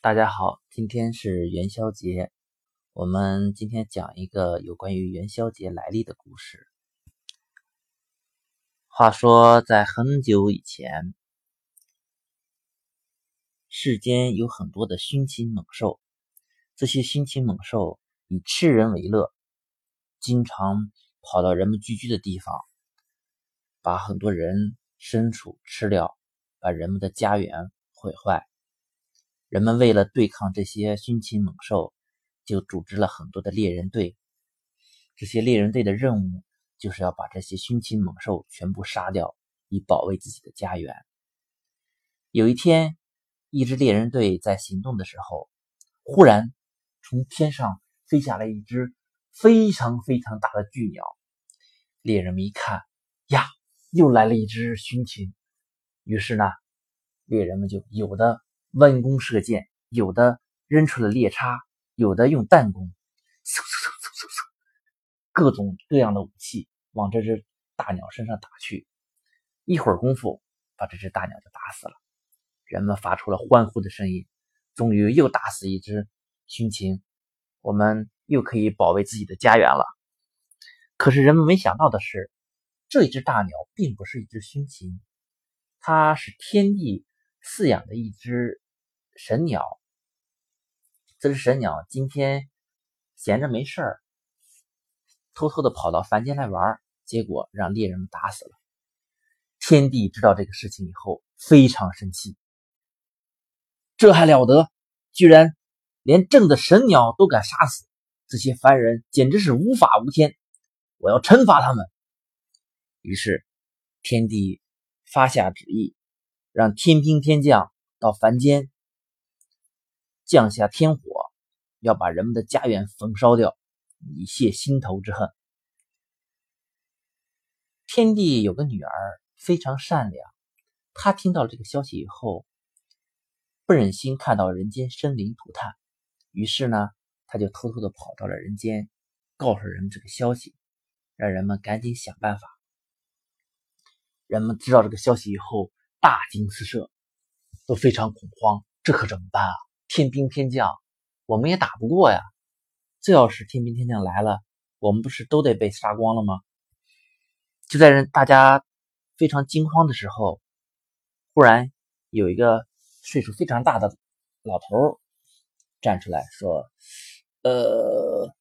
大家好，今天是元宵节，我们今天讲一个有关于元宵节来历的故事。话说，在很久以前，世间有很多的凶禽猛兽，这些凶禽猛兽以吃人为乐，经常跑到人们聚居的地方，把很多人牲畜吃掉，把人们的家园毁坏。人们为了对抗这些凶禽猛兽，就组织了很多的猎人队。这些猎人队的任务就是要把这些凶禽猛兽全部杀掉，以保卫自己的家园。有一天，一支猎人队在行动的时候，忽然从天上飞下来一只非常非常大的巨鸟。猎人们一看，呀，又来了一只凶禽。于是呢，猎人们就有的。弯弓射箭，有的扔出了猎叉，有的用弹弓，嗖嗖嗖嗖嗖嗖，各种各样的武器往这只大鸟身上打去。一会儿功夫，把这只大鸟就打死了。人们发出了欢呼的声音，终于又打死一只凶禽，我们又可以保卫自己的家园了。可是人们没想到的是，这一只大鸟并不是一只凶禽，它是天帝。饲养的一只神鸟，这只神鸟今天闲着没事儿，偷偷的跑到凡间来玩，结果让猎人们打死了。天帝知道这个事情以后，非常生气，这还了得！居然连正的神鸟都敢杀死，这些凡人简直是无法无天！我要惩罚他们。于是天帝发下旨意。让天兵天将到凡间降下天火，要把人们的家园焚烧掉，以泄心头之恨。天帝有个女儿非常善良，她听到这个消息以后，不忍心看到人间生灵涂炭，于是呢，他就偷偷的跑到了人间，告诉人们这个消息，让人们赶紧想办法。人们知道这个消息以后。大惊失色，都非常恐慌，这可怎么办啊？天兵天将，我们也打不过呀。这要是天兵天将来了，我们不是都得被杀光了吗？就在人大家非常惊慌的时候，忽然有一个岁数非常大的老头站出来说：“呃，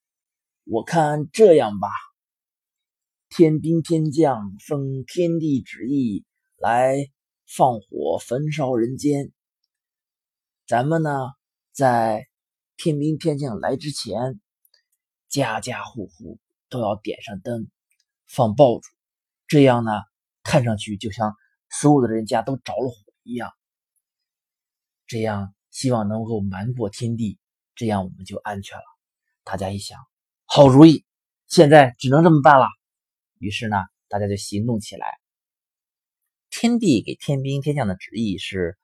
我看这样吧，天兵天将奉天地旨意来。”放火焚烧人间，咱们呢，在天兵天将来之前，家家户户都要点上灯，放爆竹，这样呢，看上去就像所有的人家都着了火一样。这样希望能够瞒过天地，这样我们就安全了。大家一想，好主意，现在只能这么办了。于是呢，大家就行动起来。天帝给天兵天将的旨意是，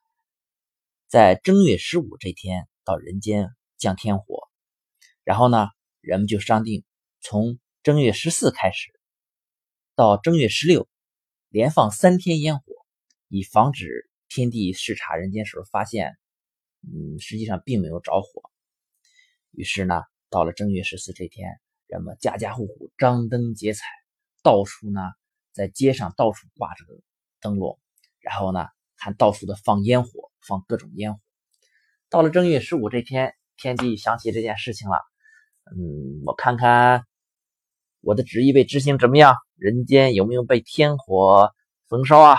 在正月十五这天到人间降天火，然后呢，人们就商定从正月十四开始到正月十六，连放三天烟火，以防止天帝视察人间时候发现，嗯，实际上并没有着火。于是呢，到了正月十四这天，人们家家户户张灯结彩，到处呢在街上到处挂着。灯笼，然后呢，还到处的放烟火，放各种烟火。到了正月十五这天，天帝想起这件事情了。嗯，我看看我的旨意被执行怎么样？人间有没有被天火焚烧啊？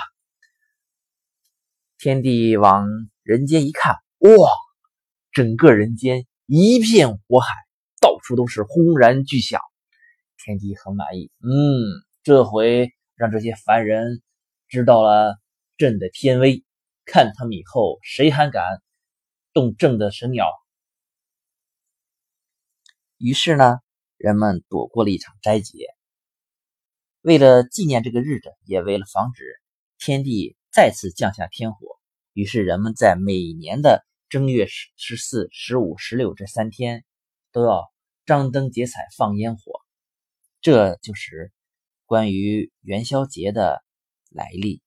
天帝往人间一看，哇，整个人间一片火海，到处都是轰然巨响。天帝很满意，嗯，这回让这些凡人。知道了朕的天威，看他们以后谁还敢动朕的神鸟。于是呢，人们躲过了一场灾劫。为了纪念这个日子，也为了防止天帝再次降下天火，于是人们在每年的正月十十四、十五、十六这三天都要张灯结彩放烟火。这就是关于元宵节的。来历。